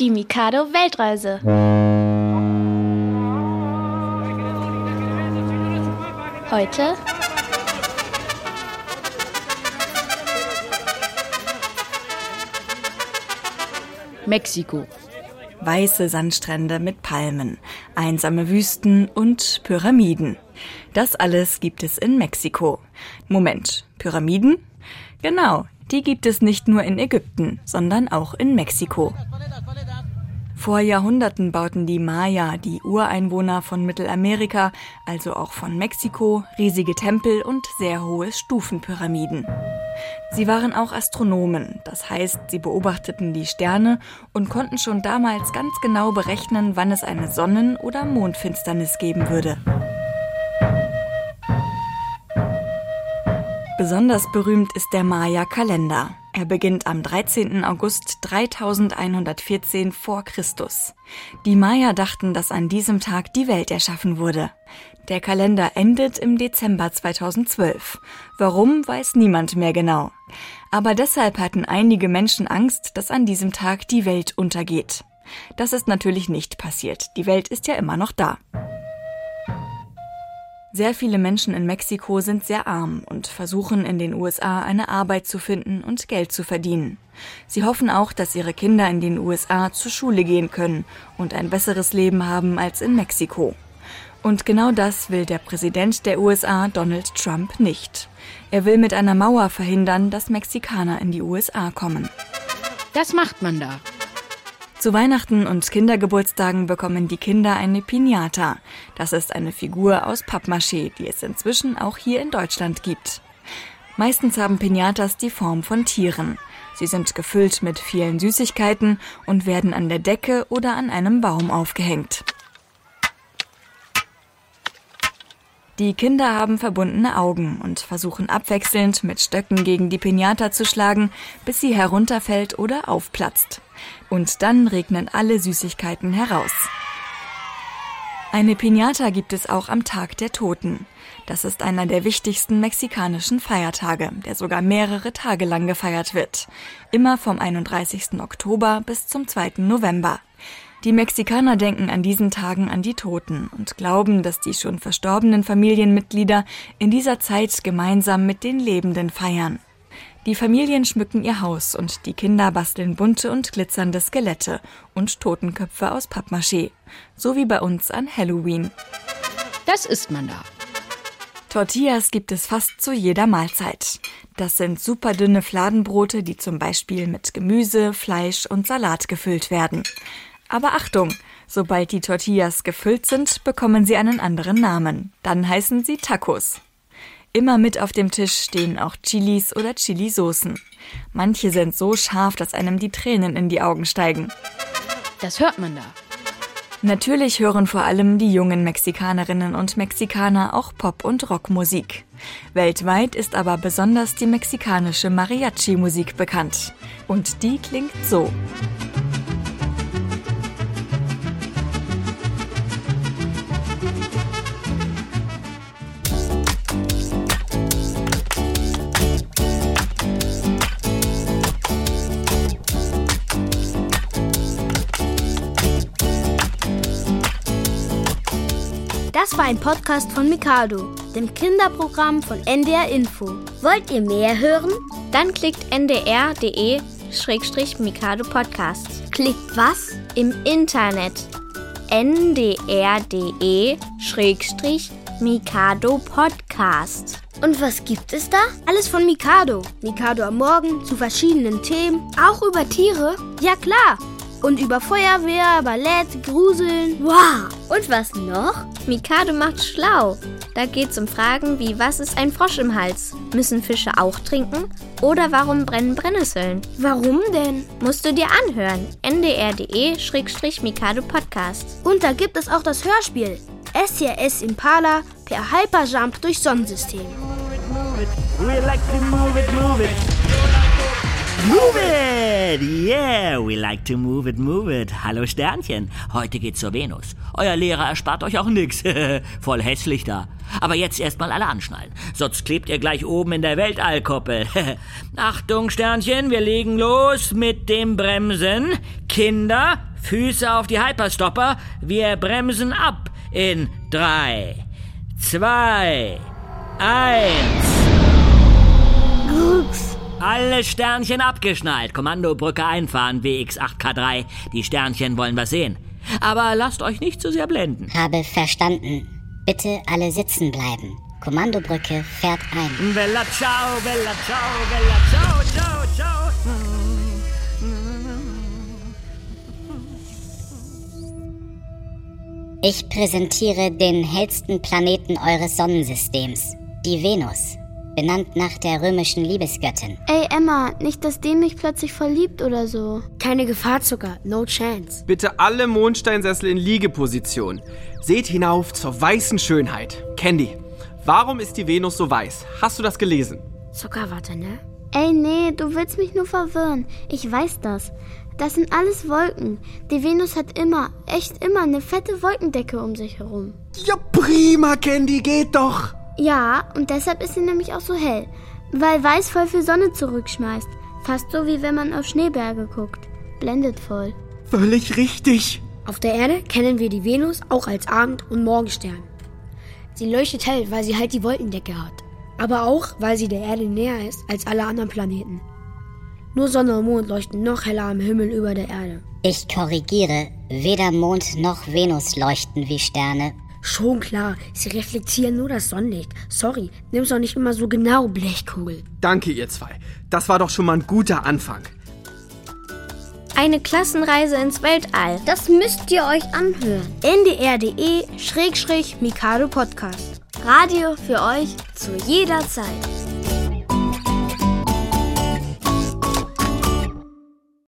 Die Mikado Weltreise. Heute Mexiko. Weiße Sandstrände mit Palmen, einsame Wüsten und Pyramiden. Das alles gibt es in Mexiko. Moment, Pyramiden? Genau, die gibt es nicht nur in Ägypten, sondern auch in Mexiko. Vor Jahrhunderten bauten die Maya, die Ureinwohner von Mittelamerika, also auch von Mexiko, riesige Tempel und sehr hohe Stufenpyramiden. Sie waren auch Astronomen, das heißt, sie beobachteten die Sterne und konnten schon damals ganz genau berechnen, wann es eine Sonnen- oder Mondfinsternis geben würde. Besonders berühmt ist der Maya-Kalender. Er beginnt am 13. August 3114 vor Christus. Die Maya dachten, dass an diesem Tag die Welt erschaffen wurde. Der Kalender endet im Dezember 2012. Warum, weiß niemand mehr genau. Aber deshalb hatten einige Menschen Angst, dass an diesem Tag die Welt untergeht. Das ist natürlich nicht passiert. Die Welt ist ja immer noch da. Sehr viele Menschen in Mexiko sind sehr arm und versuchen in den USA eine Arbeit zu finden und Geld zu verdienen. Sie hoffen auch, dass ihre Kinder in den USA zur Schule gehen können und ein besseres Leben haben als in Mexiko. Und genau das will der Präsident der USA, Donald Trump, nicht. Er will mit einer Mauer verhindern, dass Mexikaner in die USA kommen. Das macht man da. Zu Weihnachten und Kindergeburtstagen bekommen die Kinder eine Pinata. Das ist eine Figur aus Pappmaché, die es inzwischen auch hier in Deutschland gibt. Meistens haben Pinatas die Form von Tieren. Sie sind gefüllt mit vielen Süßigkeiten und werden an der Decke oder an einem Baum aufgehängt. Die Kinder haben verbundene Augen und versuchen abwechselnd mit Stöcken gegen die Pinata zu schlagen, bis sie herunterfällt oder aufplatzt. Und dann regnen alle Süßigkeiten heraus. Eine Pinata gibt es auch am Tag der Toten. Das ist einer der wichtigsten mexikanischen Feiertage, der sogar mehrere Tage lang gefeiert wird. Immer vom 31. Oktober bis zum 2. November. Die Mexikaner denken an diesen Tagen an die Toten und glauben, dass die schon verstorbenen Familienmitglieder in dieser Zeit gemeinsam mit den Lebenden feiern. Die Familien schmücken ihr Haus und die Kinder basteln bunte und glitzernde Skelette und Totenköpfe aus Pappmaché. So wie bei uns an Halloween. Das isst man da. Tortillas gibt es fast zu jeder Mahlzeit. Das sind superdünne Fladenbrote, die zum Beispiel mit Gemüse, Fleisch und Salat gefüllt werden. Aber Achtung, sobald die Tortillas gefüllt sind, bekommen sie einen anderen Namen. Dann heißen sie Tacos. Immer mit auf dem Tisch stehen auch Chilis oder Chilisoßen. Manche sind so scharf, dass einem die Tränen in die Augen steigen. Das hört man da. Natürlich hören vor allem die jungen Mexikanerinnen und Mexikaner auch Pop- und Rockmusik. Weltweit ist aber besonders die mexikanische Mariachi-Musik bekannt. Und die klingt so. Das war ein Podcast von Mikado, dem Kinderprogramm von NDR Info. Wollt ihr mehr hören? Dann klickt ndr.de-mikado Podcast. Klickt was? Im Internet. ndr.de-mikado Podcast. Und was gibt es da? Alles von Mikado. Mikado am Morgen zu verschiedenen Themen. Auch über Tiere? Ja klar. Und über Feuerwehr, Ballett, Gruseln. Wow! Und was noch? Mikado macht schlau. Da geht's um Fragen wie, was ist ein Frosch im Hals? Müssen Fische auch trinken? Oder warum brennen Brennnesseln? Warum denn? Musst du dir anhören. ndr.de-mikado Podcast. Und da gibt es auch das Hörspiel. SCS Impala per Hyperjump durch Sonnensystem. We like to move it, move it. Move it! Yeah, we like to move it, move it. Hallo Sternchen, heute geht's zur Venus. Euer Lehrer erspart euch auch nix. Voll hässlich da. Aber jetzt erstmal alle anschnallen, sonst klebt ihr gleich oben in der Weltallkoppel. Achtung Sternchen, wir legen los mit dem Bremsen. Kinder, Füße auf die Hyperstopper. Wir bremsen ab in drei, zwei, eins. Ups. Alle Sternchen abgeschnallt. Kommandobrücke einfahren, WX8K3. Die Sternchen wollen was sehen. Aber lasst euch nicht zu sehr blenden. Habe verstanden. Bitte alle sitzen bleiben. Kommandobrücke fährt ein. Bella ciao, bella ciao, bella ciao, ciao, ciao. Ich präsentiere den hellsten Planeten eures Sonnensystems, die Venus, benannt nach der römischen Liebesgöttin. Ey, Emma, nicht, dass dem mich plötzlich verliebt oder so. Keine Gefahr, Zucker. No chance. Bitte alle Mondsteinsessel in Liegeposition. Seht hinauf zur weißen Schönheit. Candy, warum ist die Venus so weiß? Hast du das gelesen? Zucker, warte, ne? Ey, nee, du willst mich nur verwirren. Ich weiß das. Das sind alles Wolken. Die Venus hat immer, echt immer eine fette Wolkendecke um sich herum. Ja, prima, Candy, geht doch. Ja, und deshalb ist sie nämlich auch so hell. Weil weiß voll viel Sonne zurückschmeißt. Fast so wie wenn man auf Schneeberge guckt. Blendet voll. Völlig richtig. Auf der Erde kennen wir die Venus auch als Abend- und Morgenstern. Sie leuchtet hell, weil sie halt die Wolkendecke hat. Aber auch, weil sie der Erde näher ist als alle anderen Planeten. Nur Sonne und Mond leuchten noch heller am Himmel über der Erde. Ich korrigiere, weder Mond noch Venus leuchten wie Sterne. Schon klar, sie reflektieren nur das Sonnenlicht. Sorry, nimm's doch nicht immer so genau, Blechkugel. Danke, ihr zwei. Das war doch schon mal ein guter Anfang. Eine Klassenreise ins Weltall. Das müsst ihr euch anhören. ndr.de-mikado Podcast. Radio für euch zu jeder Zeit.